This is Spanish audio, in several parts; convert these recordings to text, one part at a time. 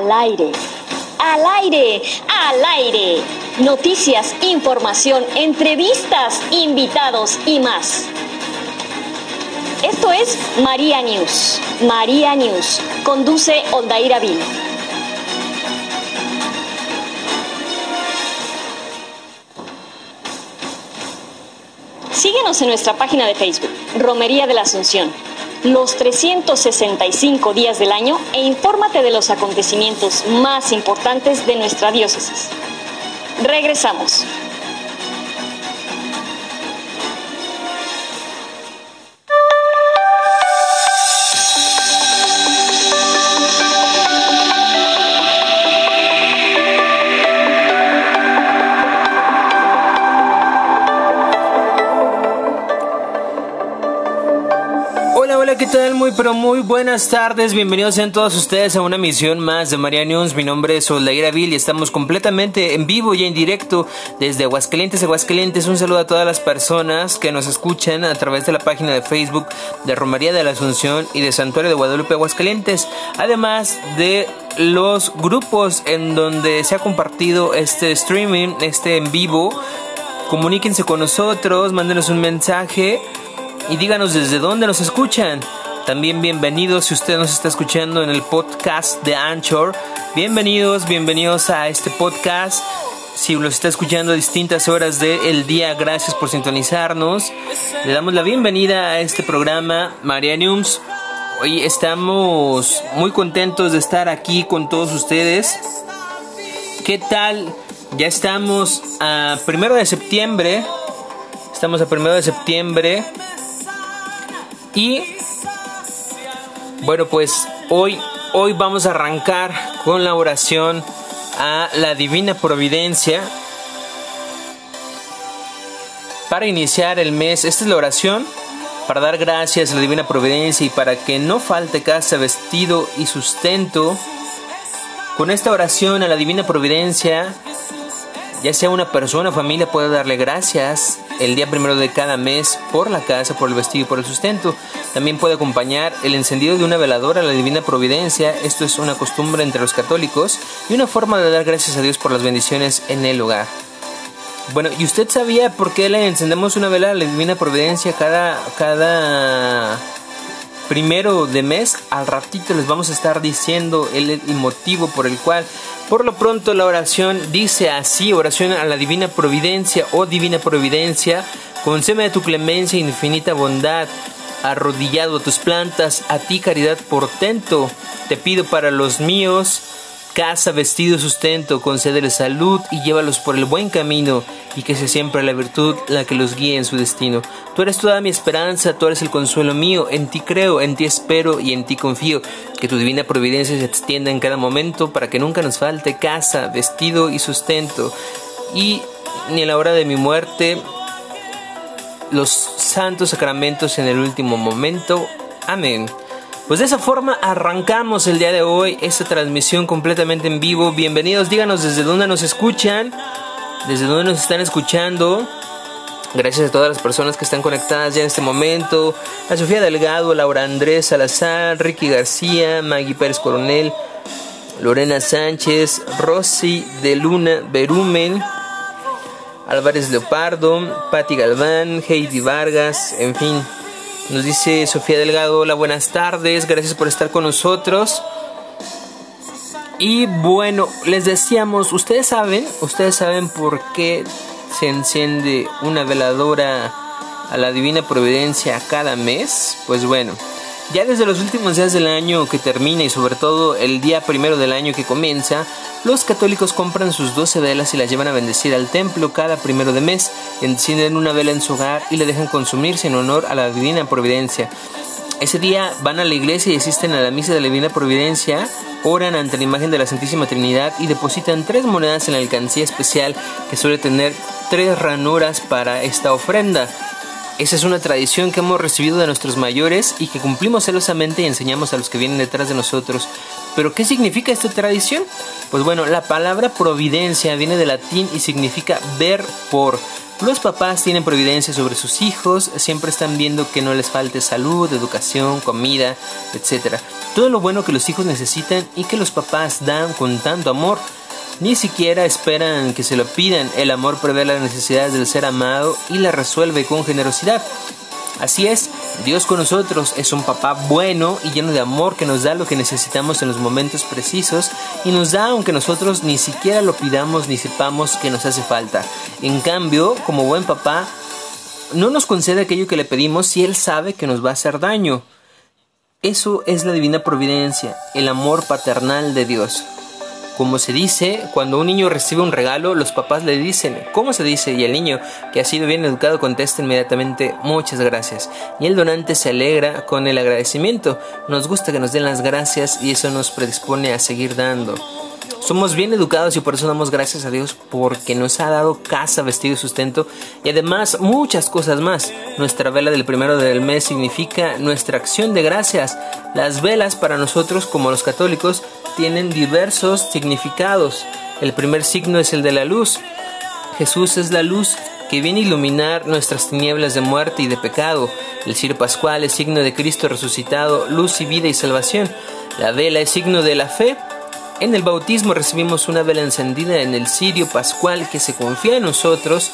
al aire. Al aire, al aire. Noticias, información, entrevistas, invitados y más. Esto es María News. María News. Conduce Oldaira Vil. Síguenos en nuestra página de Facebook, Romería de la Asunción, los 365 días del año e infórmate de los acontecimientos más importantes de nuestra diócesis. Regresamos. Muy pero muy buenas tardes. Bienvenidos sean todos ustedes a una emisión más de María News. Mi nombre es Oldaira Vil y estamos completamente en vivo y en directo desde Aguascalientes, Aguascalientes. Un saludo a todas las personas que nos escuchan a través de la página de Facebook de Romaría de la Asunción y de Santuario de Guadalupe, Aguascalientes. Además de los grupos en donde se ha compartido este streaming, este en vivo. Comuníquense con nosotros, mándenos un mensaje y díganos desde dónde nos escuchan. También bienvenidos si usted nos está escuchando en el podcast de Anchor. Bienvenidos, bienvenidos a este podcast. Si lo está escuchando a distintas horas del día, gracias por sintonizarnos. Le damos la bienvenida a este programa Marianiums. Hoy estamos muy contentos de estar aquí con todos ustedes. ¿Qué tal? Ya estamos a primero de septiembre. Estamos a primero de septiembre y bueno, pues hoy, hoy vamos a arrancar con la oración a la Divina Providencia. Para iniciar el mes, esta es la oración para dar gracias a la Divina Providencia y para que no falte casa, vestido y sustento. Con esta oración a la Divina Providencia, ya sea una persona o familia puede darle gracias el día primero de cada mes por la casa, por el vestido y por el sustento. También puede acompañar el encendido de una veladora a la divina providencia. Esto es una costumbre entre los católicos y una forma de dar gracias a Dios por las bendiciones en el hogar. Bueno, ¿y usted sabía por qué le encendemos una vela a la divina providencia cada, cada primero de mes? Al ratito les vamos a estar diciendo el, motivo por el cual por lo pronto la oración dice así, oración a la divina providencia, oh divina providencia, concédeme de tu clemencia e infinita bondad, arrodillado a tus plantas, a ti caridad portento, te pido para los míos, casa, vestido, sustento, concédele salud y llévalos por el buen camino y que sea siempre la virtud la que los guíe en su destino. Tú eres toda mi esperanza, tú eres el consuelo mío, en ti creo, en ti espero y en ti confío. Que tu divina providencia se extienda en cada momento para que nunca nos falte casa, vestido y sustento. Y ni a la hora de mi muerte, los santos sacramentos en el último momento. Amén. Pues de esa forma arrancamos el día de hoy esta transmisión completamente en vivo. Bienvenidos, díganos desde dónde nos escuchan, desde dónde nos están escuchando. Gracias a todas las personas que están conectadas ya en este momento. A Sofía Delgado, Laura Andrés Salazar, Ricky García, Maggie Pérez Coronel, Lorena Sánchez, Rosy de Luna Berumen, Álvarez Leopardo, Patti Galván, Heidi Vargas, en fin, nos dice Sofía Delgado, hola, buenas tardes, gracias por estar con nosotros. Y bueno, les decíamos, ustedes saben, ustedes saben por qué se enciende una veladora a la Divina Providencia cada mes. Pues bueno, ya desde los últimos días del año que termina y sobre todo el día primero del año que comienza, los católicos compran sus 12 velas y las llevan a bendecir al templo cada primero de mes, encienden una vela en su hogar y la dejan consumirse en honor a la Divina Providencia. Ese día van a la iglesia y asisten a la misa de la Divina Providencia, oran ante la imagen de la Santísima Trinidad y depositan tres monedas en la alcancía especial que suele tener tres ranuras para esta ofrenda. Esa es una tradición que hemos recibido de nuestros mayores y que cumplimos celosamente y enseñamos a los que vienen detrás de nosotros. Pero ¿qué significa esta tradición? Pues bueno, la palabra providencia viene del latín y significa ver por. Los papás tienen providencia sobre sus hijos, siempre están viendo que no les falte salud, educación, comida, etc. Todo lo bueno que los hijos necesitan y que los papás dan con tanto amor. Ni siquiera esperan que se lo pidan. El amor prevé las necesidades del ser amado y la resuelve con generosidad. Así es, Dios con nosotros es un papá bueno y lleno de amor que nos da lo que necesitamos en los momentos precisos y nos da aunque nosotros ni siquiera lo pidamos ni sepamos que nos hace falta. En cambio, como buen papá, no nos concede aquello que le pedimos si Él sabe que nos va a hacer daño. Eso es la divina providencia, el amor paternal de Dios. Como se dice, cuando un niño recibe un regalo, los papás le dicen, ¿cómo se dice? Y el niño, que ha sido bien educado, contesta inmediatamente, muchas gracias. Y el donante se alegra con el agradecimiento. Nos gusta que nos den las gracias y eso nos predispone a seguir dando. Somos bien educados y por eso damos gracias a Dios porque nos ha dado casa, vestido y sustento y además muchas cosas más. Nuestra vela del primero del mes significa nuestra acción de gracias. Las velas para nosotros como los católicos tienen diversos significados. El primer signo es el de la luz. Jesús es la luz que viene a iluminar nuestras tinieblas de muerte y de pecado. El cirio pascual es signo de Cristo resucitado, luz y vida y salvación. La vela es signo de la fe. En el bautismo recibimos una vela encendida en el cirio pascual que se confía en nosotros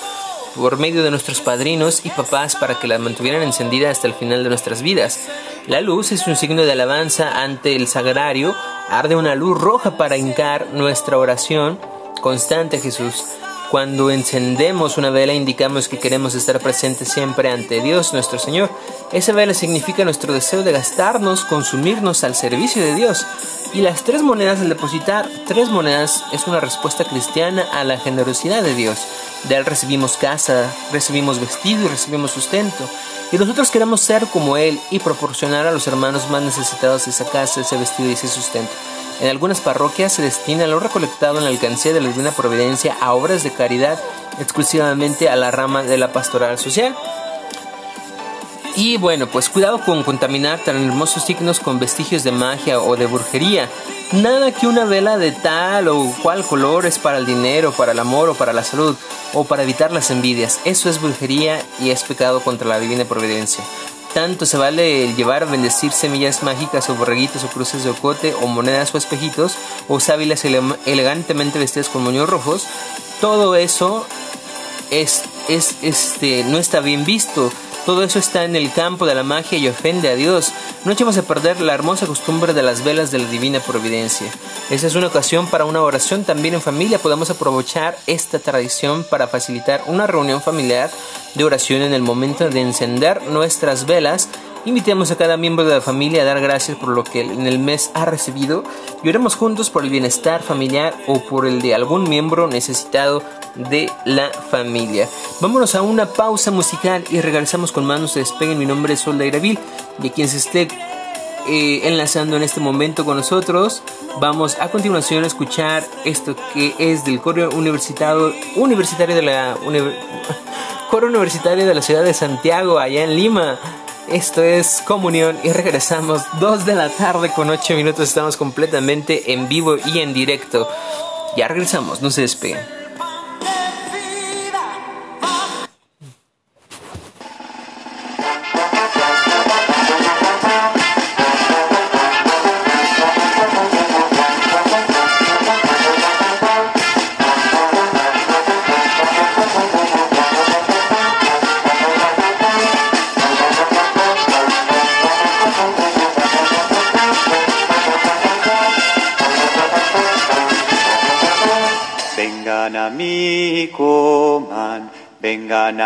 por medio de nuestros padrinos y papás para que la mantuvieran encendida hasta el final de nuestras vidas. La luz es un signo de alabanza ante el sagrario, arde una luz roja para hincar nuestra oración constante a Jesús. Cuando encendemos una vela indicamos que queremos estar presentes siempre ante Dios nuestro Señor. Esa vela significa nuestro deseo de gastarnos, consumirnos al servicio de Dios. Y las tres monedas al depositar tres monedas es una respuesta cristiana a la generosidad de Dios. De Él recibimos casa, recibimos vestido y recibimos sustento. Y nosotros queremos ser como Él y proporcionar a los hermanos más necesitados esa casa, ese vestido y ese sustento. En algunas parroquias se destina lo recolectado en la alcancía de la Divina Providencia a obras de caridad exclusivamente a la rama de la pastoral social. Y bueno, pues cuidado con contaminar tan hermosos signos con vestigios de magia o de brujería. Nada que una vela de tal o cual color es para el dinero, para el amor o para la salud o para evitar las envidias. Eso es brujería y es pecado contra la divina providencia. Tanto se vale llevar bendecir semillas mágicas o borreguitos o cruces de ocote o monedas o espejitos o sábilas elegantemente vestidas con moños rojos. Todo eso es, es, este, no está bien visto todo eso está en el campo de la magia y ofende a Dios. No echemos a perder la hermosa costumbre de las velas de la divina providencia. Esa es una ocasión para una oración también en familia. Podemos aprovechar esta tradición para facilitar una reunión familiar de oración en el momento de encender nuestras velas Invitemos a cada miembro de la familia a dar gracias por lo que en el mes ha recibido y oremos juntos por el bienestar familiar o por el de algún miembro necesitado de la familia. Vámonos a una pausa musical y regresamos con manos de despeguen. Mi nombre es Sol Iravil y a quien se esté eh, enlazando en este momento con nosotros, vamos a continuación a escuchar esto que es del coro universitario, universitario de la coro universitario de la ciudad de Santiago, allá en Lima. Esto es Comunión y regresamos 2 de la tarde con 8 minutos. Estamos completamente en vivo y en directo. Ya regresamos, no se despeguen.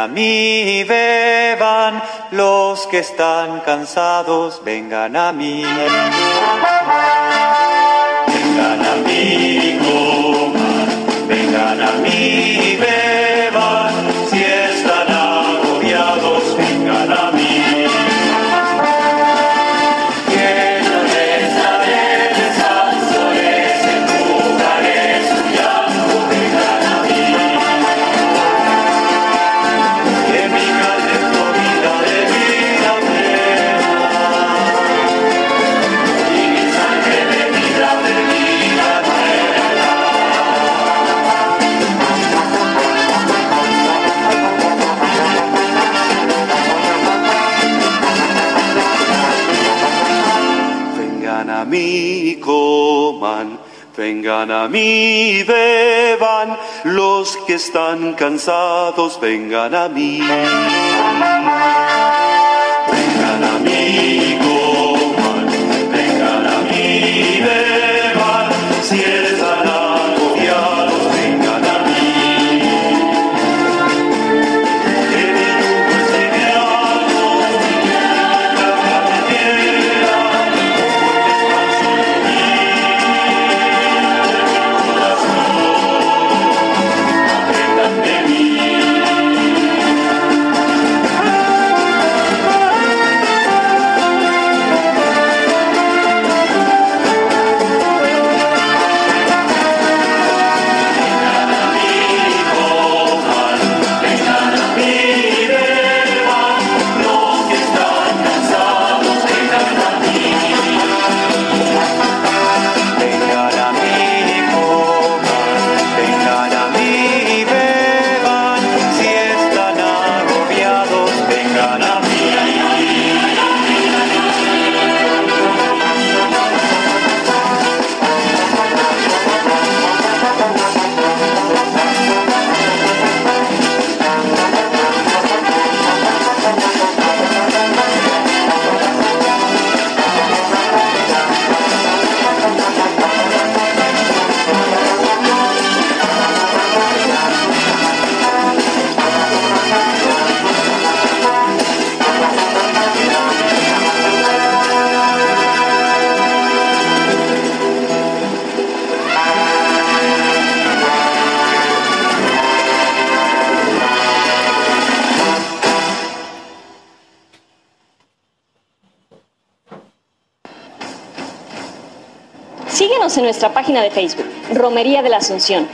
A mí, beban los que están cansados, vengan a mí. Vengan a mí, coman, vengan a mí, Vengan a mí, beban, los que están cansados, vengan a mí. Vengan a mí, coman, vengan a mí, beban, si están En nuestra página de Facebook, Romería de la Asunción,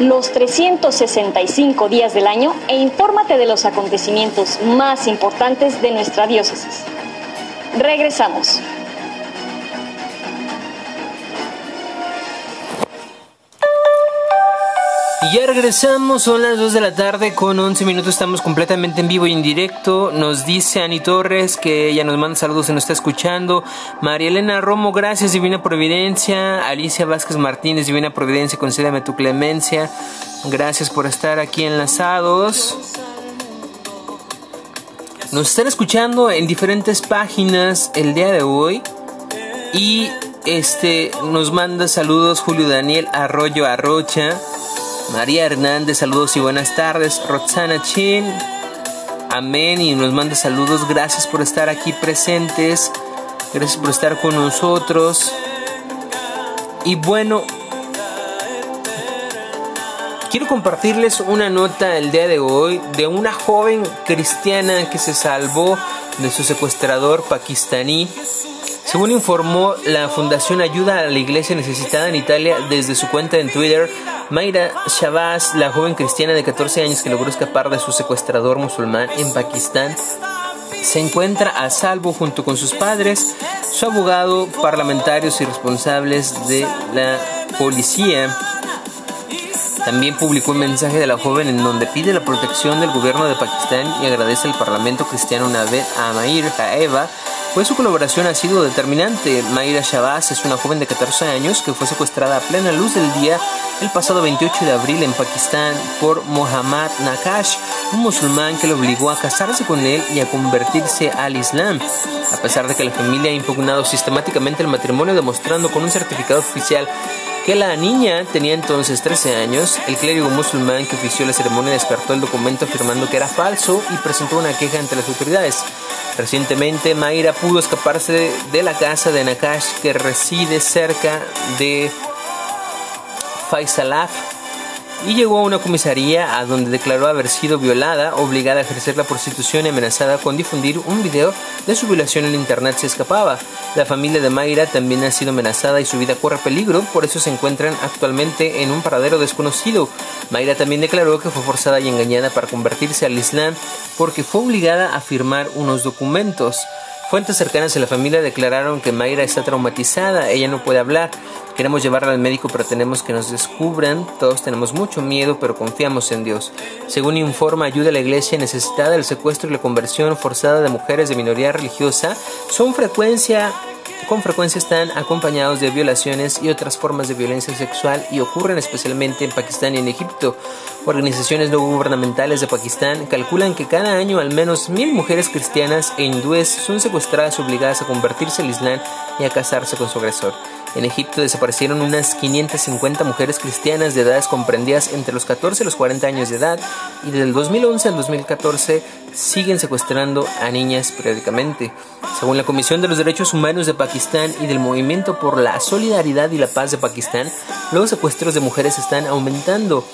los 365 días del año e infórmate de los acontecimientos más importantes de nuestra diócesis. Regresamos. Regresamos, son las 2 de la tarde con 11 minutos, estamos completamente en vivo y en directo. Nos dice Ani Torres que ella nos manda saludos y nos está escuchando. María Elena Romo, gracias Divina Providencia. Alicia Vázquez Martínez, Divina Providencia, concédame tu clemencia. Gracias por estar aquí enlazados. Nos están escuchando en diferentes páginas el día de hoy. Y este nos manda saludos Julio Daniel Arroyo Arrocha. María Hernández, saludos y buenas tardes. Roxana Chin, amén. Y nos manda saludos. Gracias por estar aquí presentes. Gracias por estar con nosotros. Y bueno, quiero compartirles una nota el día de hoy de una joven cristiana que se salvó de su secuestrador pakistaní. Según informó la Fundación Ayuda a la Iglesia Necesitada en Italia desde su cuenta en Twitter, Mayra Shabazz, la joven cristiana de 14 años que logró escapar de su secuestrador musulmán en Pakistán, se encuentra a salvo junto con sus padres, su abogado, parlamentarios y responsables de la policía. También publicó un mensaje de la joven en donde pide la protección del gobierno de Pakistán y agradece al Parlamento cristiano Naved a Mair Jaeva pues su colaboración ha sido determinante. Mayra Shabazz es una joven de 14 años que fue secuestrada a plena luz del día el pasado 28 de abril en Pakistán por Mohammad Nakash, un musulmán que le obligó a casarse con él y a convertirse al Islam. A pesar de que la familia ha impugnado sistemáticamente el matrimonio demostrando con un certificado oficial que la niña tenía entonces 13 años, el clérigo musulmán que ofició la ceremonia descartó el documento afirmando que era falso y presentó una queja ante las autoridades. Recientemente, Mayra pudo escaparse de la casa de Nakash que reside cerca de Faisalaf y llegó a una comisaría a donde declaró haber sido violada, obligada a ejercer la prostitución y amenazada con difundir un video de su violación en internet si escapaba. La familia de Mayra también ha sido amenazada y su vida corre peligro, por eso se encuentran actualmente en un paradero desconocido. Mayra también declaró que fue forzada y engañada para convertirse al Islam porque fue obligada a firmar unos documentos. Fuentes cercanas a la familia declararon que Mayra está traumatizada, ella no puede hablar. Queremos llevarla al médico, pero tenemos que nos descubran. Todos tenemos mucho miedo, pero confiamos en Dios. Según informa Ayuda a la Iglesia necesitada, el secuestro y la conversión forzada de mujeres de minoría religiosa son frecuencia con frecuencia están acompañados de violaciones y otras formas de violencia sexual y ocurren especialmente en Pakistán y en Egipto. Organizaciones no gubernamentales de Pakistán calculan que cada año al menos mil mujeres cristianas e hindúes son secuestradas obligadas a convertirse al Islam y a casarse con su agresor. En Egipto desaparecieron unas 550 mujeres cristianas de edades comprendidas entre los 14 y los 40 años de edad y desde el 2011 al 2014 siguen secuestrando a niñas periódicamente. Según la Comisión de los Derechos Humanos de Pakistán y del Movimiento por la Solidaridad y la Paz de Pakistán, los secuestros de mujeres están aumentando.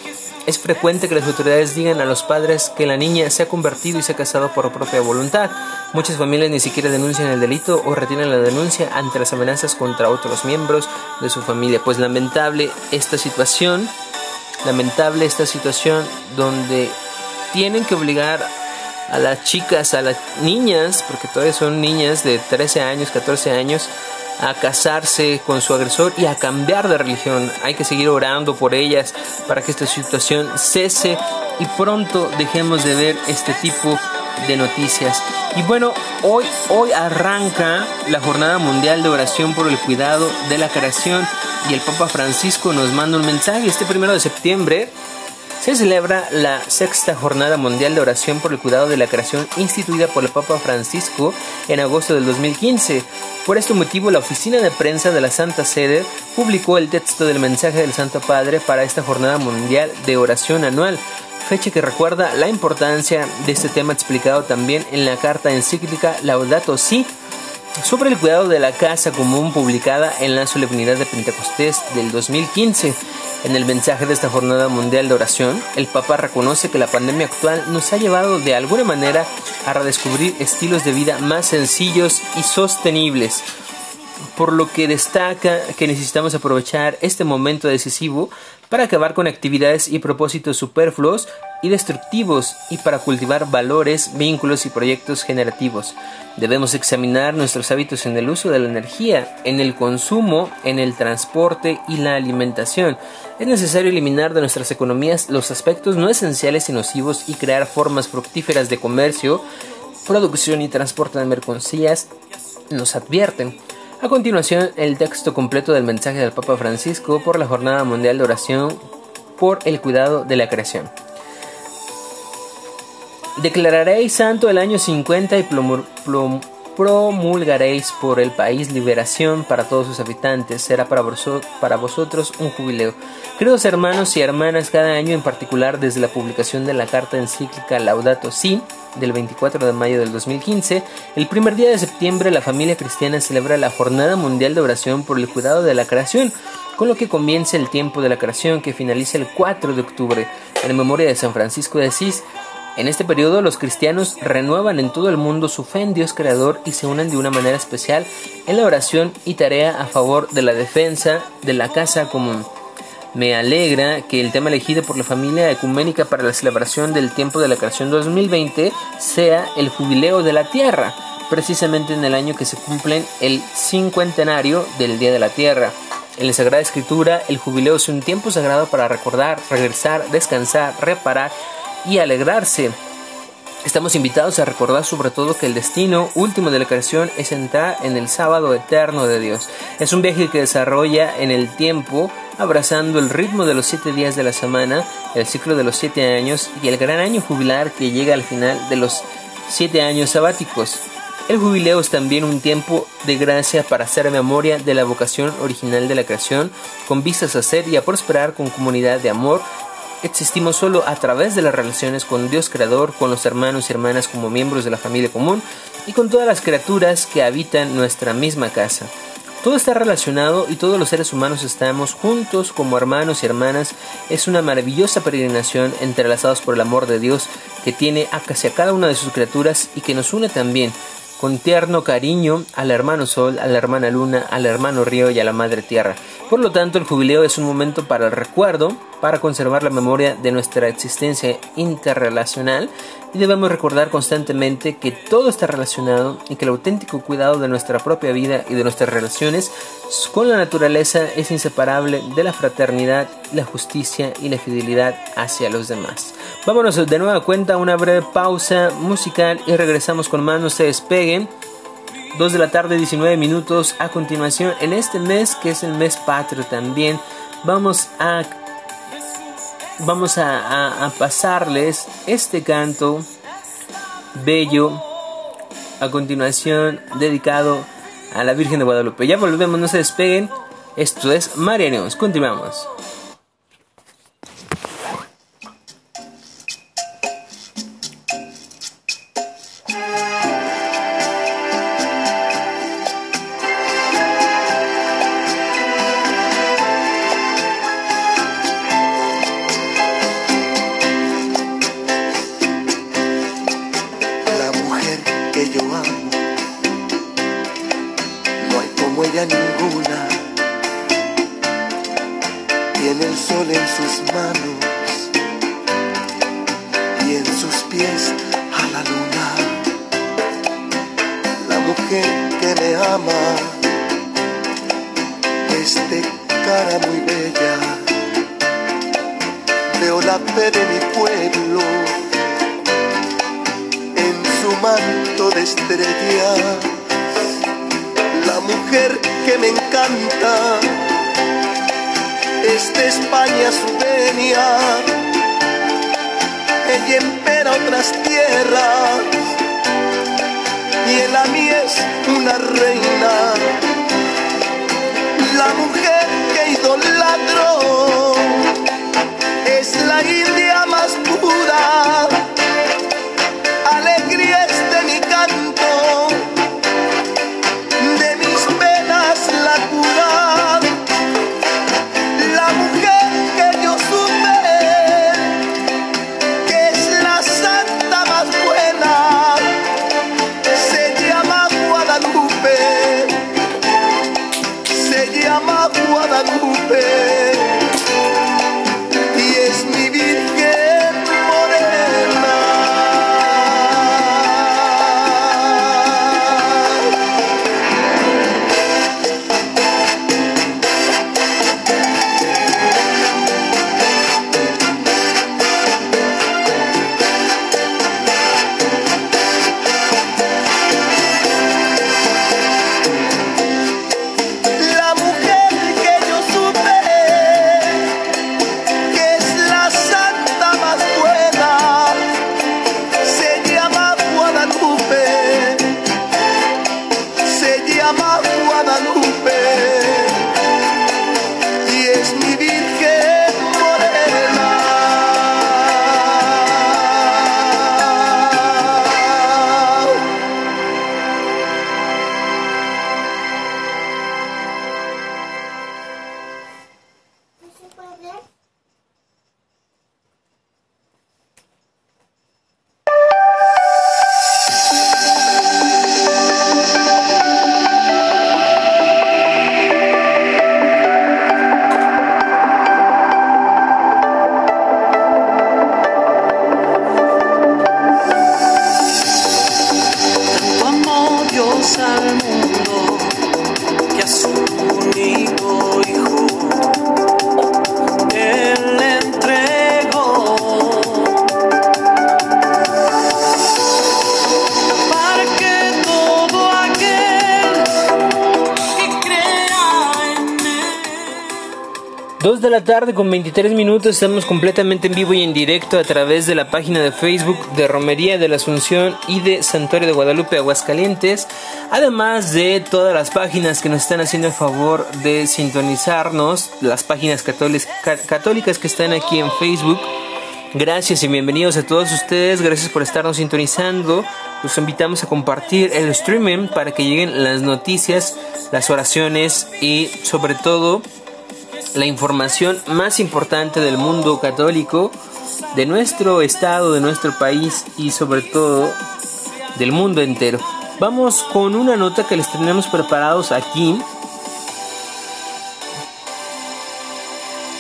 Es frecuente que las autoridades digan a los padres que la niña se ha convertido y se ha casado por propia voluntad. Muchas familias ni siquiera denuncian el delito o retienen la denuncia ante las amenazas contra otros miembros de su familia. Pues lamentable esta situación, lamentable esta situación donde tienen que obligar a las chicas, a las niñas, porque todavía son niñas de 13 años, 14 años, a casarse con su agresor y a cambiar de religión. Hay que seguir orando por ellas para que esta situación cese y pronto dejemos de ver este tipo de noticias. Y bueno, hoy, hoy arranca la Jornada Mundial de Oración por el Cuidado de la Creación y el Papa Francisco nos manda un mensaje este primero de septiembre se celebra la sexta Jornada Mundial de Oración por el Cuidado de la Creación instituida por el Papa Francisco en agosto del 2015. Por este motivo, la oficina de prensa de la Santa Sede publicó el texto del mensaje del Santo Padre para esta Jornada Mundial de Oración anual, fecha que recuerda la importancia de este tema explicado también en la carta encíclica Laudato Si sobre el cuidado de la casa común publicada en la solemnidad de Pentecostés del 2015. En el mensaje de esta jornada mundial de oración, el Papa reconoce que la pandemia actual nos ha llevado de alguna manera a redescubrir estilos de vida más sencillos y sostenibles, por lo que destaca que necesitamos aprovechar este momento decisivo para acabar con actividades y propósitos superfluos y destructivos y para cultivar valores, vínculos y proyectos generativos. Debemos examinar nuestros hábitos en el uso de la energía, en el consumo, en el transporte y la alimentación. Es necesario eliminar de nuestras economías los aspectos no esenciales y nocivos y crear formas fructíferas de comercio, producción y transporte de mercancías. Nos advierten. A continuación, el texto completo del mensaje del Papa Francisco por la Jornada Mundial de Oración por el Cuidado de la Creación. Declararéis santo el año 50 y promulgaréis por el país liberación para todos sus habitantes. Será para, vosotros un jubileo. Queridos hermanos y hermanas, cada año en particular desde la publicación de la carta encíclica Laudato Si del 24 de mayo del 2015, el primer día de septiembre la familia cristiana celebra la Jornada Mundial de Oración por el Cuidado de la Creación, con lo que comienza el tiempo de la creación que finaliza el 4 de octubre, en memoria de San Francisco de Asís, en este periodo los cristianos renuevan en todo el mundo su fe en Dios Creador y se unen de una manera especial en la oración y tarea a favor de la defensa de la casa común. Me alegra que el tema elegido por la familia ecuménica para la celebración del tiempo de la creación 2020 sea el jubileo de la tierra, precisamente en el año que se cumplen el cincuentenario del Día de la Tierra. En la Sagrada Escritura, el jubileo es un tiempo sagrado para recordar, regresar, descansar, reparar y alegrarse. Estamos invitados a recordar sobre todo que el destino último de la creación es entrar en el sábado eterno de Dios. Es un viaje que desarrolla en el tiempo, abrazando el ritmo de los siete días de la semana, el ciclo de los siete años y el gran año jubilar que llega al final de los siete años sabáticos. El jubileo es también un tiempo de gracia para hacer memoria de la vocación original de la creación, con vistas a ser y a prosperar con comunidad de amor, existimos solo a través de las relaciones con Dios Creador, con los hermanos y hermanas como miembros de la familia común y con todas las criaturas que habitan nuestra misma casa. Todo está relacionado y todos los seres humanos estamos juntos como hermanos y hermanas. Es una maravillosa peregrinación entrelazados por el amor de Dios que tiene hacia cada una de sus criaturas y que nos une también con tierno cariño al hermano Sol, a la hermana Luna, al hermano Río y a la Madre Tierra. Por lo tanto, el jubileo es un momento para el recuerdo, para conservar la memoria de nuestra existencia interrelacional y debemos recordar constantemente que todo está relacionado y que el auténtico cuidado de nuestra propia vida y de nuestras relaciones con la naturaleza es inseparable de la fraternidad, la justicia y la fidelidad hacia los demás. Vámonos de nueva cuenta a una breve pausa musical y regresamos con más, se despeguen. 2 de la tarde, 19 minutos. A continuación, en este mes, que es el mes patrio también, vamos a vamos a, pasarles este canto bello a continuación dedicado a la Virgen de Guadalupe. Ya volvemos, no se despeguen. Esto es Marianos. Continuamos. mí es una reina, la mujer que idolatro es la India. Tarde con 23 minutos estamos completamente en vivo y en directo a través de la página de Facebook de Romería de la Asunción y de Santuario de Guadalupe Aguascalientes, además de todas las páginas que nos están haciendo el favor de sintonizarnos, las páginas católicas que están aquí en Facebook. Gracias y bienvenidos a todos ustedes, gracias por estarnos sintonizando. Los invitamos a compartir el streaming para que lleguen las noticias, las oraciones y sobre todo la información más importante del mundo católico, de nuestro estado, de nuestro país y sobre todo del mundo entero. Vamos con una nota que les tenemos preparados aquí.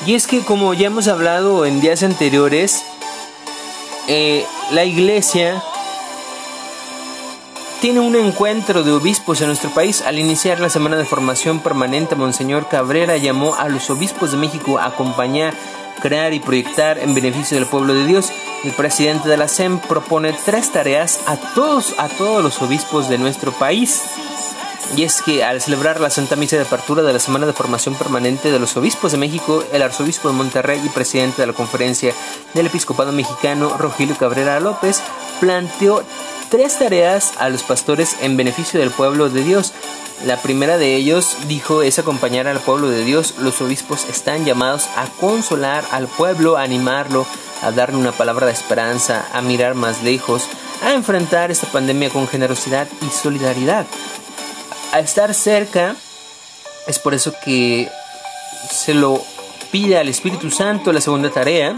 Y es que como ya hemos hablado en días anteriores, eh, la iglesia tiene un encuentro de obispos en nuestro país. Al iniciar la semana de formación permanente, Monseñor Cabrera llamó a los obispos de México a acompañar, crear y proyectar en beneficio del pueblo de Dios. El presidente de la SEM propone tres tareas a todos, a todos los obispos de nuestro país. Y es que al celebrar la Santa Misa de Apertura de la Semana de Formación Permanente de los Obispos de México, el arzobispo de Monterrey y presidente de la Conferencia del Episcopado Mexicano, Rogelio Cabrera López, planteó tres tareas a los pastores en beneficio del pueblo de Dios. La primera de ellos, dijo, es acompañar al pueblo de Dios. Los obispos están llamados a consolar al pueblo, a animarlo, a darle una palabra de esperanza, a mirar más lejos, a enfrentar esta pandemia con generosidad y solidaridad. A estar cerca, es por eso que se lo pide al Espíritu Santo la segunda tarea,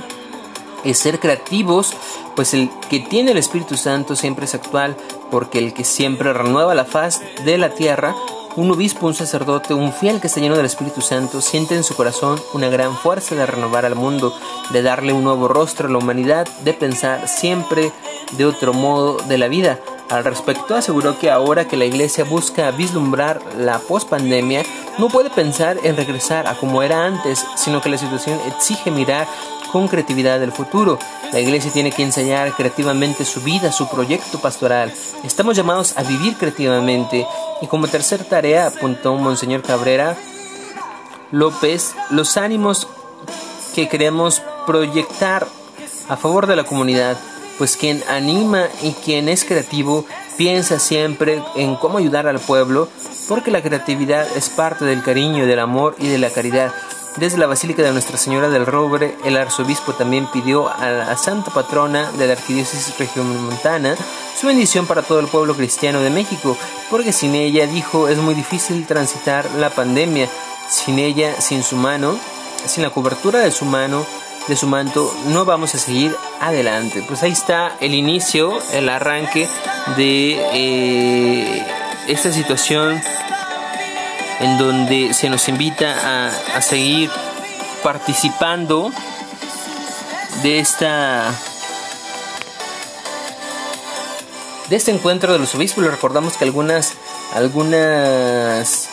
es ser creativos, pues el que tiene el Espíritu Santo siempre es actual, porque el que siempre renueva la faz de la tierra, un obispo, un sacerdote, un fiel que está lleno del Espíritu Santo, siente en su corazón una gran fuerza de renovar al mundo, de darle un nuevo rostro a la humanidad, de pensar siempre de otro modo de la vida. Al respecto, aseguró que ahora que la iglesia busca vislumbrar la pospandemia, no puede pensar en regresar a como era antes, sino que la situación exige mirar con creatividad el futuro. La iglesia tiene que ensayar creativamente su vida, su proyecto pastoral. Estamos llamados a vivir creativamente. Y como tercera tarea, apuntó Monseñor Cabrera López, los ánimos que queremos proyectar a favor de la comunidad, pues quien anima y quien es creativo piensa siempre en cómo ayudar al pueblo, porque la creatividad es parte del cariño, del amor y de la caridad. Desde la Basílica de Nuestra Señora del Robre, el arzobispo también pidió a la Santa Patrona de la Arquidiócesis Regiomontana su bendición para todo el pueblo cristiano de México, porque sin ella, dijo, es muy difícil transitar la pandemia. Sin ella, sin su mano, sin la cobertura de su mano, de su manto, no vamos a seguir adelante. Pues ahí está el inicio, el arranque de eh, esta situación en donde se nos invita a, seguir participando de esta de este encuentro de los obispos. Recordamos que algunas algunas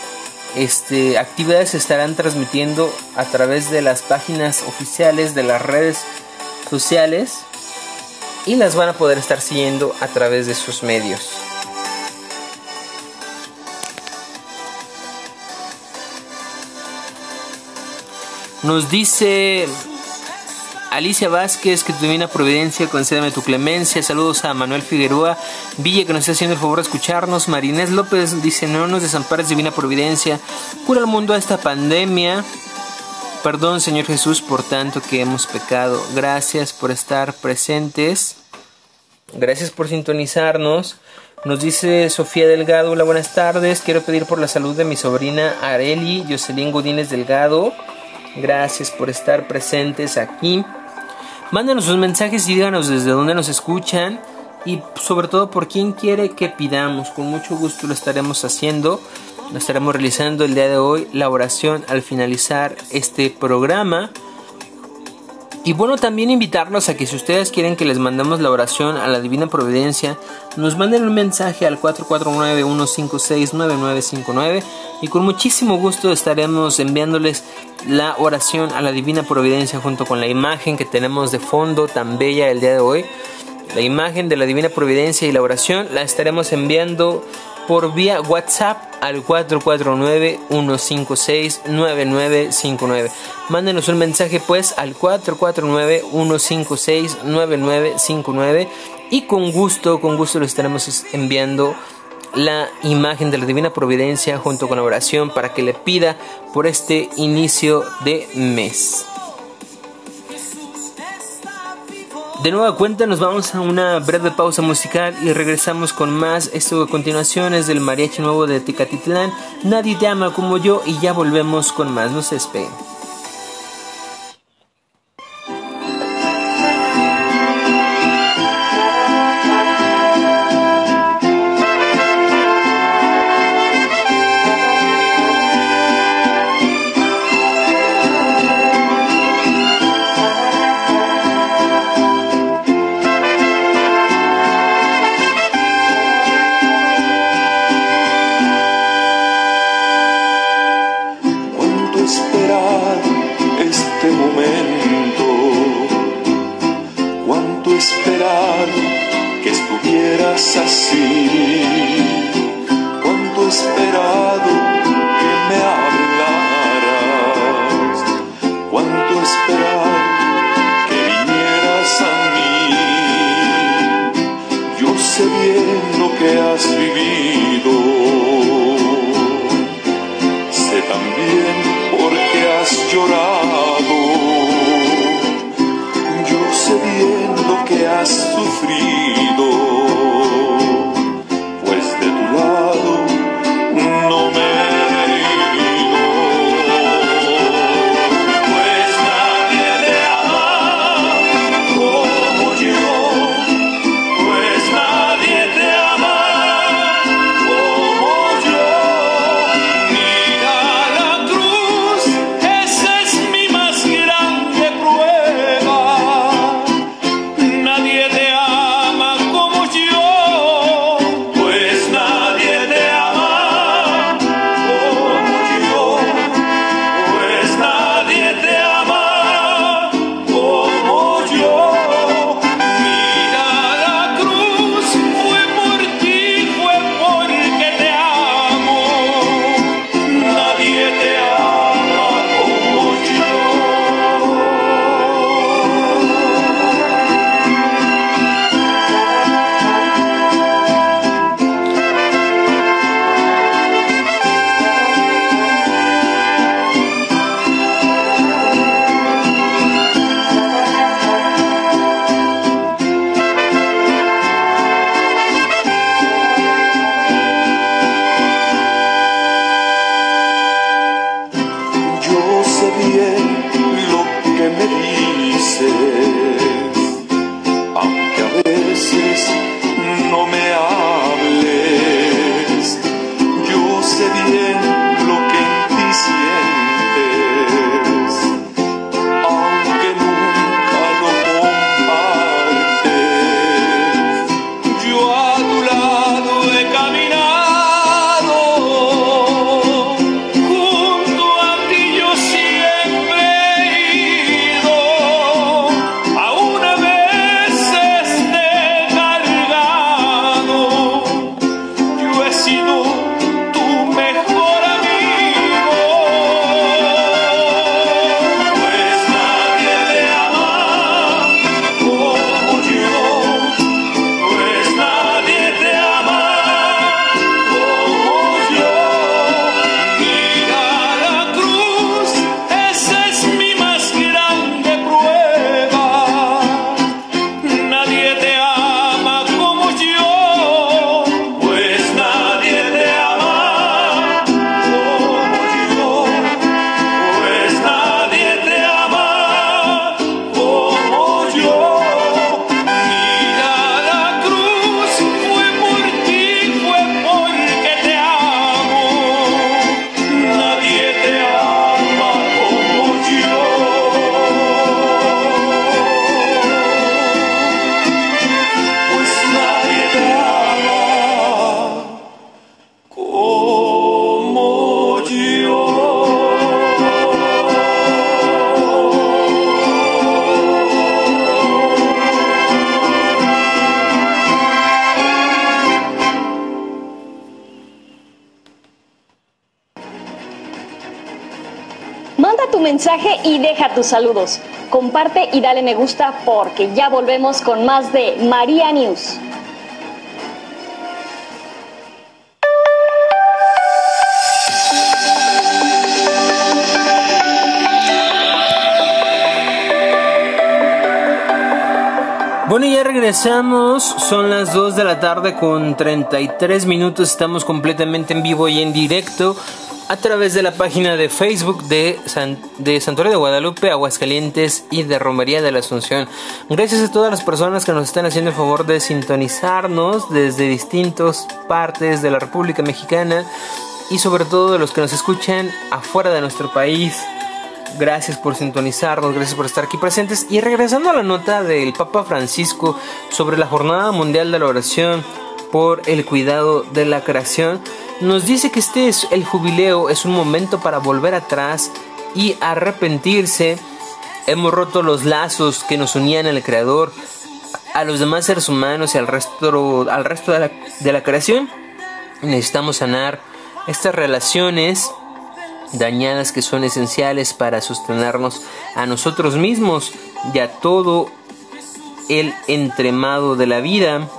este, actividades se estarán transmitiendo a través de las páginas oficiales de las redes sociales y las van a poder estar siguiendo a través de sus medios. Nos dice Alicia Vázquez que tu divina providencia concédeme tu clemencia. Saludos a Manuel Figueroa Villa que nos está haciendo el favor de escucharnos. Marinés López dice no nos desampares divina providencia. Cura al mundo a esta pandemia. Perdón Señor Jesús por tanto que hemos pecado. Gracias por estar presentes. Gracias por sintonizarnos. Nos dice Sofía Delgado, hola buenas tardes. Quiero pedir por la salud de mi sobrina Areli Jocelyn Godínez Delgado Gracias por estar presentes aquí. Mándanos sus mensajes y díganos desde dónde nos escuchan y sobre todo por quién quiere que pidamos. Con mucho gusto lo estaremos haciendo. Lo estaremos realizando el día de hoy, la oración al finalizar este programa. Y bueno, también invitarlos a que si ustedes quieren que les mandemos la oración a la Divina Providencia, nos manden un mensaje al 449-156-9959 y con muchísimo gusto estaremos enviándoles la oración a la Divina Providencia junto con la imagen que tenemos de fondo tan bella el día de hoy. La imagen de la Divina Providencia y la oración la estaremos enviando por vía WhatsApp al 449-156-9959. Mándenos un mensaje pues al 449-156-9959 y con gusto, con gusto lo estaremos enviando la imagen de la Divina Providencia junto con la oración para que le pida por este inicio de mes. De nueva cuenta nos vamos a una breve pausa musical y regresamos con más. Esto a continuación es del Mariachi Nuevo de Tecatitlán. Nadie te ama como yo y ya volvemos con más. No se esperen. Y deja tus saludos. Comparte y dale me gusta porque ya volvemos con más de María News. Bueno, ya regresamos. Son las 2 de la tarde con 33 minutos. Estamos completamente en vivo y en directo a través de la página de Facebook de, de Santuario de Guadalupe, Aguascalientes y de Romería de la Asunción. Gracias a todas las personas que nos están haciendo el favor de sintonizarnos desde distintas partes de la República Mexicana y sobre todo de los que nos escuchan afuera de nuestro país. Gracias por sintonizarnos, gracias por estar aquí presentes. Y regresando a la nota del Papa Francisco sobre la Jornada Mundial de la Oración por el cuidado de la creación, nos dice que este es el jubileo, es un momento para volver atrás y arrepentirse. Hemos roto los lazos que nos unían al Creador, a los demás seres humanos y al resto, al resto de, la, de la creación. Necesitamos sanar estas relaciones dañadas que son esenciales para sostenernos a nosotros mismos y a todo el entremado de la vida.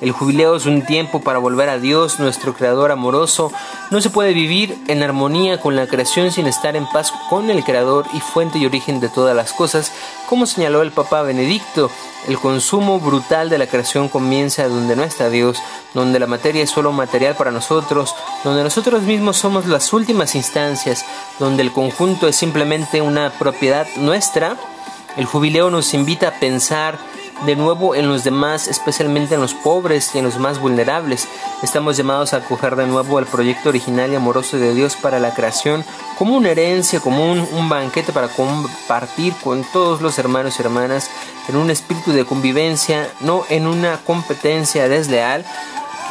El jubileo es un tiempo para volver a Dios, nuestro Creador amoroso. No se puede vivir en armonía con la creación sin estar en paz con el Creador y fuente y origen de todas las cosas, como señaló el Papa Benedicto. El consumo brutal de la creación comienza donde no está Dios, donde la materia es solo material para nosotros, donde nosotros mismos somos las últimas instancias, donde el conjunto es simplemente una propiedad nuestra. El jubileo nos invita a pensar de nuevo en los demás, especialmente en los pobres y en los más vulnerables. Estamos llamados a acoger de nuevo el proyecto original y amoroso de Dios para la creación como una herencia común, un banquete para compartir con todos los hermanos y hermanas en un espíritu de convivencia, no en una competencia desleal,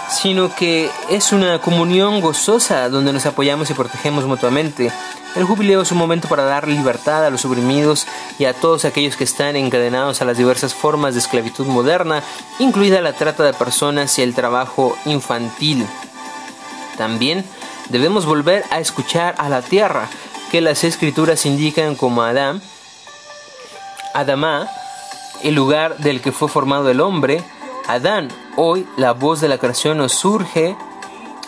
sino que es una comunión gozosa donde nos apoyamos y protegemos mutuamente. El jubileo es un momento para dar libertad a los oprimidos y a todos aquellos que están encadenados a las diversas formas de esclavitud moderna, incluida la trata de personas y el trabajo infantil. También debemos volver a escuchar a la tierra, que las escrituras indican como Adán, Adamá, el lugar del que fue formado el hombre, Adán. Hoy la voz de la creación nos surge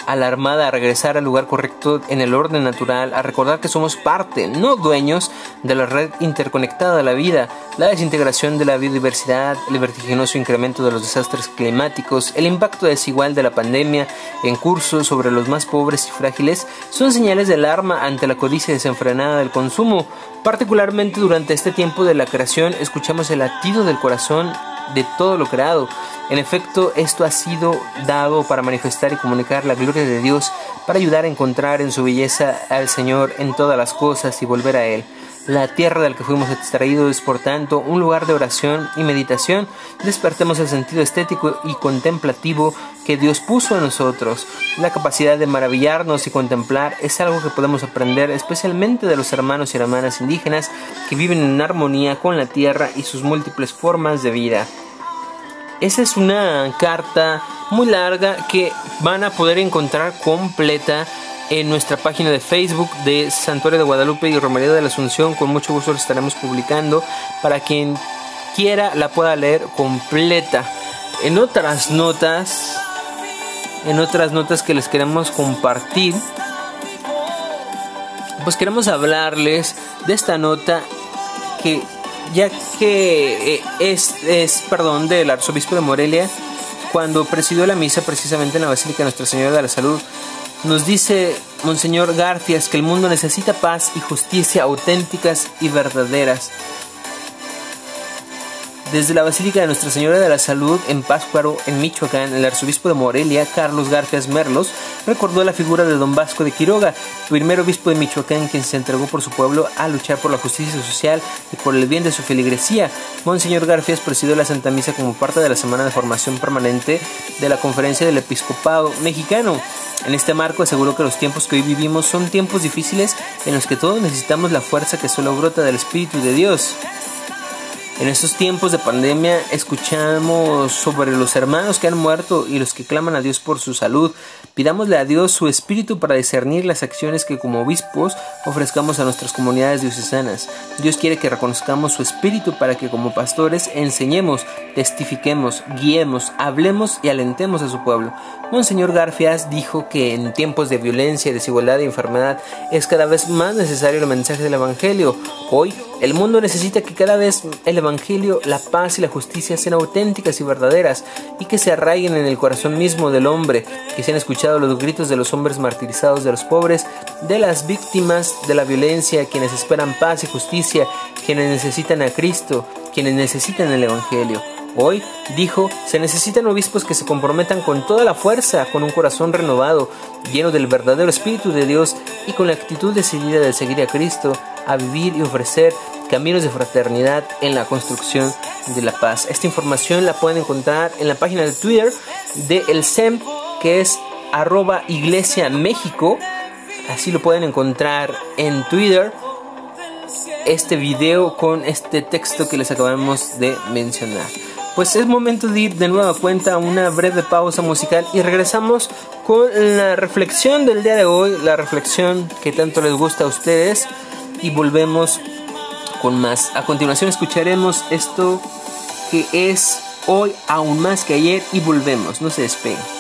alarmada a regresar al lugar correcto en el orden natural, a recordar que somos parte, no dueños, de la red interconectada de la vida, la desintegración de la biodiversidad, el vertiginoso incremento de los desastres climáticos, el impacto desigual de la pandemia en curso sobre los más pobres y frágiles, son señales de alarma ante la codicia desenfrenada del consumo. Particularmente durante este tiempo de la creación escuchamos el latido del corazón de todo lo creado. En efecto, esto ha sido dado para manifestar y comunicar la gloria de Dios, para ayudar a encontrar en su belleza al Señor en todas las cosas y volver a Él. La tierra del que fuimos extraídos es, por tanto, un lugar de oración y meditación. Despertemos el sentido estético y contemplativo que Dios puso en nosotros. La capacidad de maravillarnos y contemplar es algo que podemos aprender especialmente de los hermanos y hermanas indígenas que viven en armonía con la tierra y sus múltiples formas de vida. Esa es una carta muy larga que van a poder encontrar completa en nuestra página de Facebook de Santuario de Guadalupe y Romería de la Asunción. Con mucho gusto la estaremos publicando para quien quiera la pueda leer completa. En otras notas, en otras notas que les queremos compartir, pues queremos hablarles de esta nota que ya que eh, es, es, perdón, del arzobispo de Morelia, cuando presidió la misa precisamente en la Basílica Nuestra Señora de la Salud, nos dice Monseñor Garfias que el mundo necesita paz y justicia auténticas y verdaderas. Desde la Basílica de Nuestra Señora de la Salud en Páscuaro, en Michoacán, el arzobispo de Morelia, Carlos Garfias Merlos, recordó la figura de don Vasco de Quiroga, primer obispo de Michoacán quien se entregó por su pueblo a luchar por la justicia social y por el bien de su feligresía. Monseñor Garfias presidió la Santa Misa como parte de la semana de formación permanente de la Conferencia del Episcopado Mexicano. En este marco aseguró que los tiempos que hoy vivimos son tiempos difíciles en los que todos necesitamos la fuerza que solo brota del Espíritu de Dios. En estos tiempos de pandemia escuchamos sobre los hermanos que han muerto y los que claman a Dios por su salud. Pidámosle a Dios su espíritu para discernir las acciones que como obispos ofrezcamos a nuestras comunidades diocesanas. Dios quiere que reconozcamos su espíritu para que como pastores enseñemos, testifiquemos, guiemos, hablemos y alentemos a su pueblo. Monseñor Garfias dijo que en tiempos de violencia, desigualdad y enfermedad es cada vez más necesario el mensaje del Evangelio. Hoy el mundo necesita que cada vez el Evangelio, la paz y la justicia sean auténticas y verdaderas y que se arraiguen en el corazón mismo del hombre, que sean escuchados los gritos de los hombres martirizados, de los pobres, de las víctimas de la violencia, quienes esperan paz y justicia, quienes necesitan a Cristo, quienes necesitan el Evangelio. Hoy, dijo, se necesitan obispos que se comprometan con toda la fuerza, con un corazón renovado, lleno del verdadero Espíritu de Dios y con la actitud decidida de seguir a Cristo, a vivir y ofrecer caminos de fraternidad en la construcción de la paz. Esta información la pueden encontrar en la página de Twitter de el SEM, que es arroba Iglesia México. Así lo pueden encontrar en Twitter. Este video con este texto que les acabamos de mencionar. Pues es momento de ir de nueva cuenta a una breve pausa musical y regresamos con la reflexión del día de hoy, la reflexión que tanto les gusta a ustedes y volvemos con más. A continuación escucharemos esto que es hoy aún más que ayer y volvemos. No se despeguen.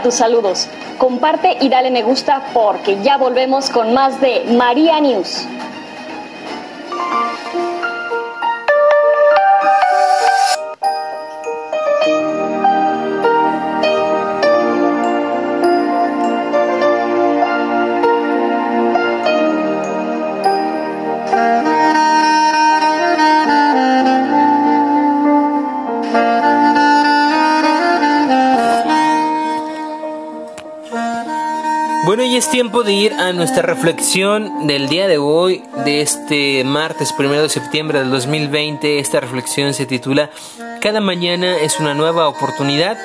Tus saludos. Comparte y dale me gusta porque ya volvemos con más de María News. Y es tiempo de ir a nuestra reflexión del día de hoy, de este martes 1 de septiembre del 2020. Esta reflexión se titula Cada mañana es una nueva oportunidad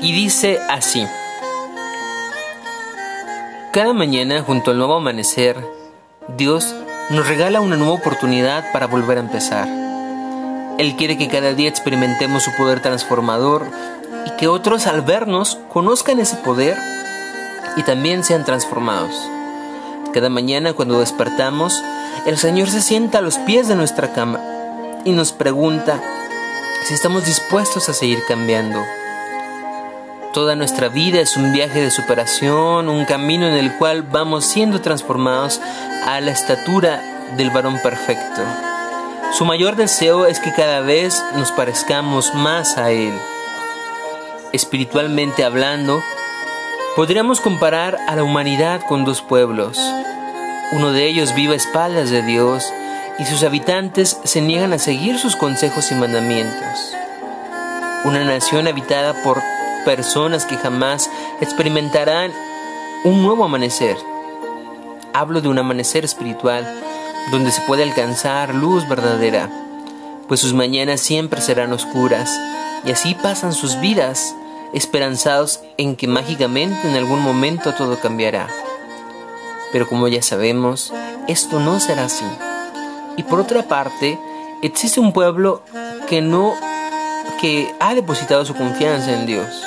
y dice así. Cada mañana, junto al nuevo amanecer, Dios nos regala una nueva oportunidad para volver a empezar. Él quiere que cada día experimentemos su poder transformador y que otros al vernos conozcan ese poder y también sean transformados. Cada mañana cuando despertamos, el Señor se sienta a los pies de nuestra cama y nos pregunta si estamos dispuestos a seguir cambiando. Toda nuestra vida es un viaje de superación, un camino en el cual vamos siendo transformados a la estatura del varón perfecto. Su mayor deseo es que cada vez nos parezcamos más a Él. Espiritualmente hablando, Podríamos comparar a la humanidad con dos pueblos. Uno de ellos vive a espaldas de Dios y sus habitantes se niegan a seguir sus consejos y mandamientos. Una nación habitada por personas que jamás experimentarán un nuevo amanecer. Hablo de un amanecer espiritual donde se puede alcanzar luz verdadera, pues sus mañanas siempre serán oscuras y así pasan sus vidas esperanzados en que mágicamente en algún momento todo cambiará. Pero como ya sabemos, esto no será así. Y por otra parte, existe un pueblo que no que ha depositado su confianza en Dios,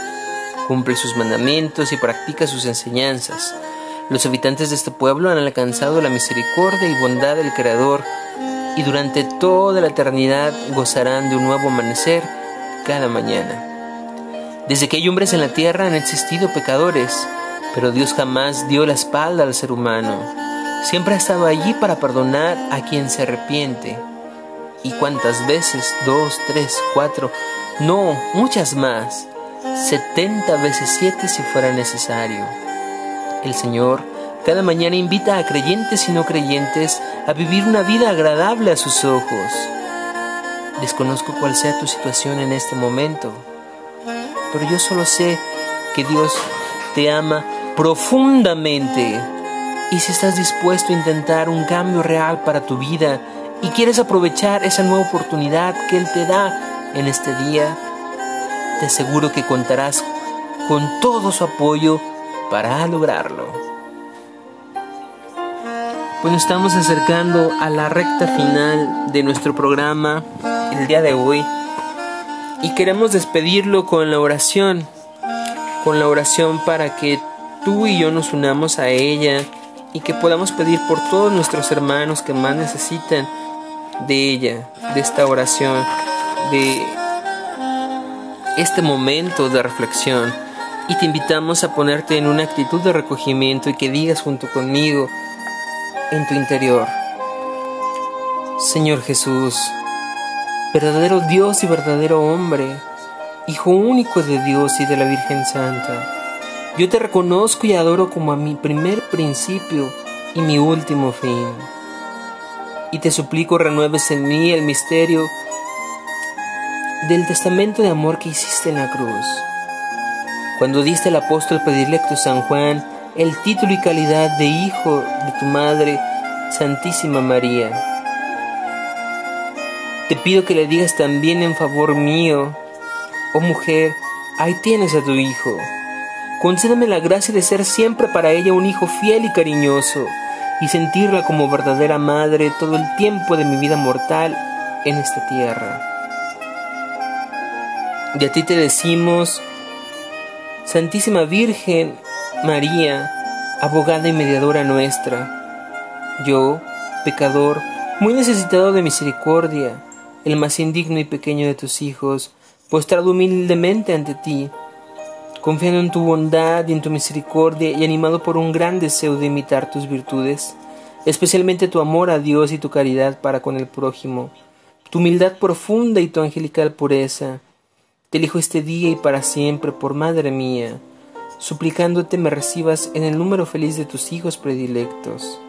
cumple sus mandamientos y practica sus enseñanzas. Los habitantes de este pueblo han alcanzado la misericordia y bondad del Creador y durante toda la eternidad gozarán de un nuevo amanecer cada mañana. Desde que hay hombres en la tierra han existido pecadores, pero Dios jamás dio la espalda al ser humano. Siempre ha estado allí para perdonar a quien se arrepiente. ¿Y cuántas veces? Dos, tres, cuatro, no, muchas más. Setenta veces siete si fuera necesario. El Señor cada mañana invita a creyentes y no creyentes a vivir una vida agradable a sus ojos. Desconozco cuál sea tu situación en este momento pero yo solo sé que Dios te ama profundamente. Y si estás dispuesto a intentar un cambio real para tu vida y quieres aprovechar esa nueva oportunidad que Él te da en este día, te aseguro que contarás con todo su apoyo para lograrlo. Bueno, estamos acercando a la recta final de nuestro programa el día de hoy y queremos despedirlo con la oración, con la oración para que tú y yo nos unamos a ella y que podamos pedir por todos nuestros hermanos que más necesitan de ella, de esta oración, de este momento de reflexión. Y te invitamos a ponerte en una actitud de recogimiento y que digas junto conmigo en tu interior, Señor Jesús, verdadero Dios y verdadero hombre, Hijo único de Dios y de la Virgen Santa. Yo te reconozco y adoro como a mi primer principio y mi último fin. y te suplico renueves en mí el misterio del testamento de amor que hiciste en la cruz. Cuando diste al apóstol predilecto San Juan el título y calidad de hijo de tu Madre, Santísima María. Te pido que le digas también en favor mío, oh mujer, ahí tienes a tu hijo. Concédame la gracia de ser siempre para ella un hijo fiel y cariñoso, y sentirla como verdadera madre todo el tiempo de mi vida mortal en esta tierra. Y a ti te decimos, Santísima Virgen María, abogada y mediadora nuestra, yo, pecador, muy necesitado de misericordia, el más indigno y pequeño de tus hijos, postrado humildemente ante ti, confiando en tu bondad y en tu misericordia y animado por un gran deseo de imitar tus virtudes, especialmente tu amor a Dios y tu caridad para con el prójimo, tu humildad profunda y tu angelical pureza. Te elijo este día y para siempre por Madre mía, suplicándote me recibas en el número feliz de tus hijos predilectos.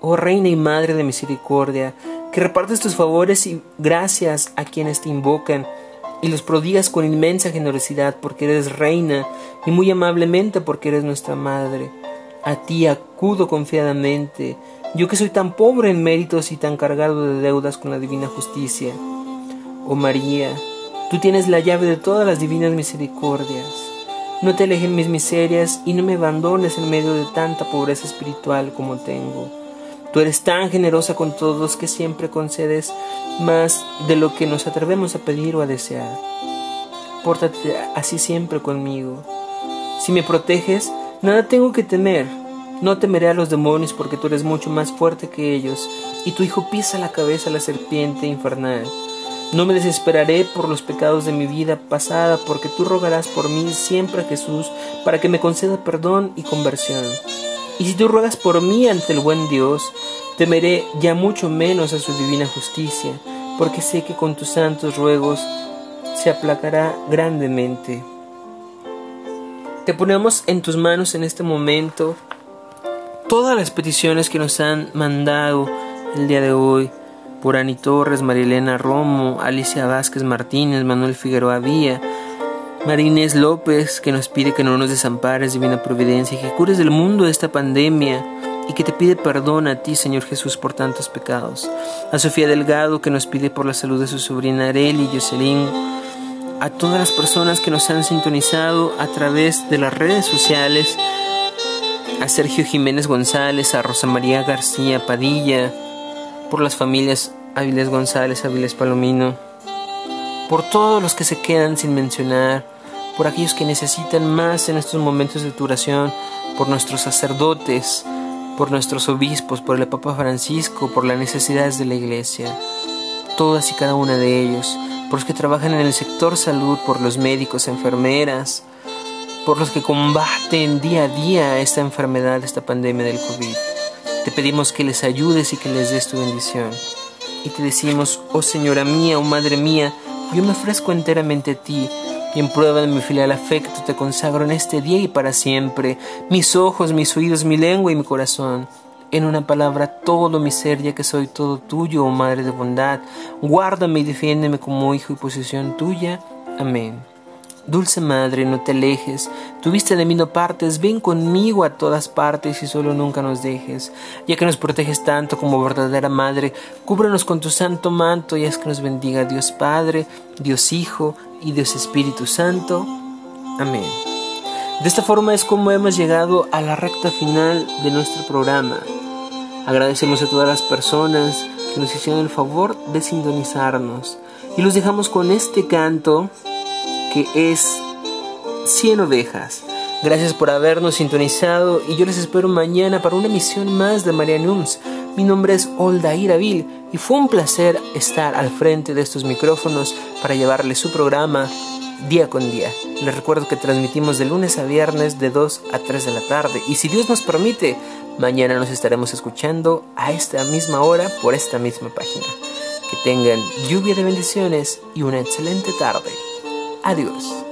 Oh Reina y Madre de Misericordia, que repartes tus favores y gracias a quienes te invocan y los prodigas con inmensa generosidad porque eres reina y muy amablemente porque eres nuestra madre. A ti acudo confiadamente, yo que soy tan pobre en méritos y tan cargado de deudas con la divina justicia. Oh María, tú tienes la llave de todas las divinas misericordias. No te alejen mis miserias y no me abandones en medio de tanta pobreza espiritual como tengo. Tú eres tan generosa con todos que siempre concedes más de lo que nos atrevemos a pedir o a desear. Pórtate así siempre conmigo. Si me proteges, nada tengo que temer. No temeré a los demonios porque tú eres mucho más fuerte que ellos, y tu hijo pisa la cabeza a la serpiente infernal. No me desesperaré por los pecados de mi vida pasada, porque tú rogarás por mí siempre a Jesús para que me conceda perdón y conversión. Y si tú ruegas por mí ante el buen Dios, temeré ya mucho menos a su divina justicia, porque sé que con tus santos ruegos se aplacará grandemente. Te ponemos en tus manos en este momento todas las peticiones que nos han mandado el día de hoy por Ani Torres, Marilena Romo, Alicia Vázquez Martínez, Manuel Figueroa Vía, Marínez López, que nos pide que no nos desampares, Divina Providencia, que cures del mundo esta pandemia y que te pide perdón a ti, Señor Jesús, por tantos pecados. A Sofía Delgado, que nos pide por la salud de su sobrina Areli y Jocelyn. A todas las personas que nos han sintonizado a través de las redes sociales. A Sergio Jiménez González, a Rosa María García Padilla, por las familias Áviles González, Áviles Palomino, por todos los que se quedan sin mencionar, por aquellos que necesitan más en estos momentos de duración, por nuestros sacerdotes, por nuestros obispos, por el Papa Francisco, por las necesidades de la Iglesia, todas y cada una de ellos, por los que trabajan en el sector salud, por los médicos, enfermeras, por los que combaten día a día esta enfermedad, esta pandemia del COVID. Te pedimos que les ayudes y que les des tu bendición. Y te decimos, oh Señora mía, oh Madre mía, yo me ofrezco enteramente a ti y en prueba de mi filial afecto te consagro en este día y para siempre mis ojos, mis oídos, mi lengua y mi corazón. En una palabra, todo mi ser, ya que soy todo tuyo, oh Madre de bondad, guárdame y defiéndeme como hijo y posesión tuya. Amén. Dulce Madre, no te alejes, tuviste de mí no partes, ven conmigo a todas partes y solo nunca nos dejes. Ya que nos proteges tanto como verdadera Madre, cúbrenos con tu santo manto y haz que nos bendiga Dios Padre, Dios Hijo y Dios Espíritu Santo. Amén. De esta forma es como hemos llegado a la recta final de nuestro programa. Agradecemos a todas las personas que nos hicieron el favor de sintonizarnos y los dejamos con este canto que es 100 ovejas. Gracias por habernos sintonizado y yo les espero mañana para una emisión más de Marianums. Mi nombre es Oldair Vil y fue un placer estar al frente de estos micrófonos para llevarles su programa día con día. Les recuerdo que transmitimos de lunes a viernes de 2 a 3 de la tarde y si Dios nos permite, mañana nos estaremos escuchando a esta misma hora por esta misma página. Que tengan lluvia de bendiciones y una excelente tarde. Adiós.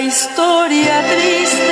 Historia triste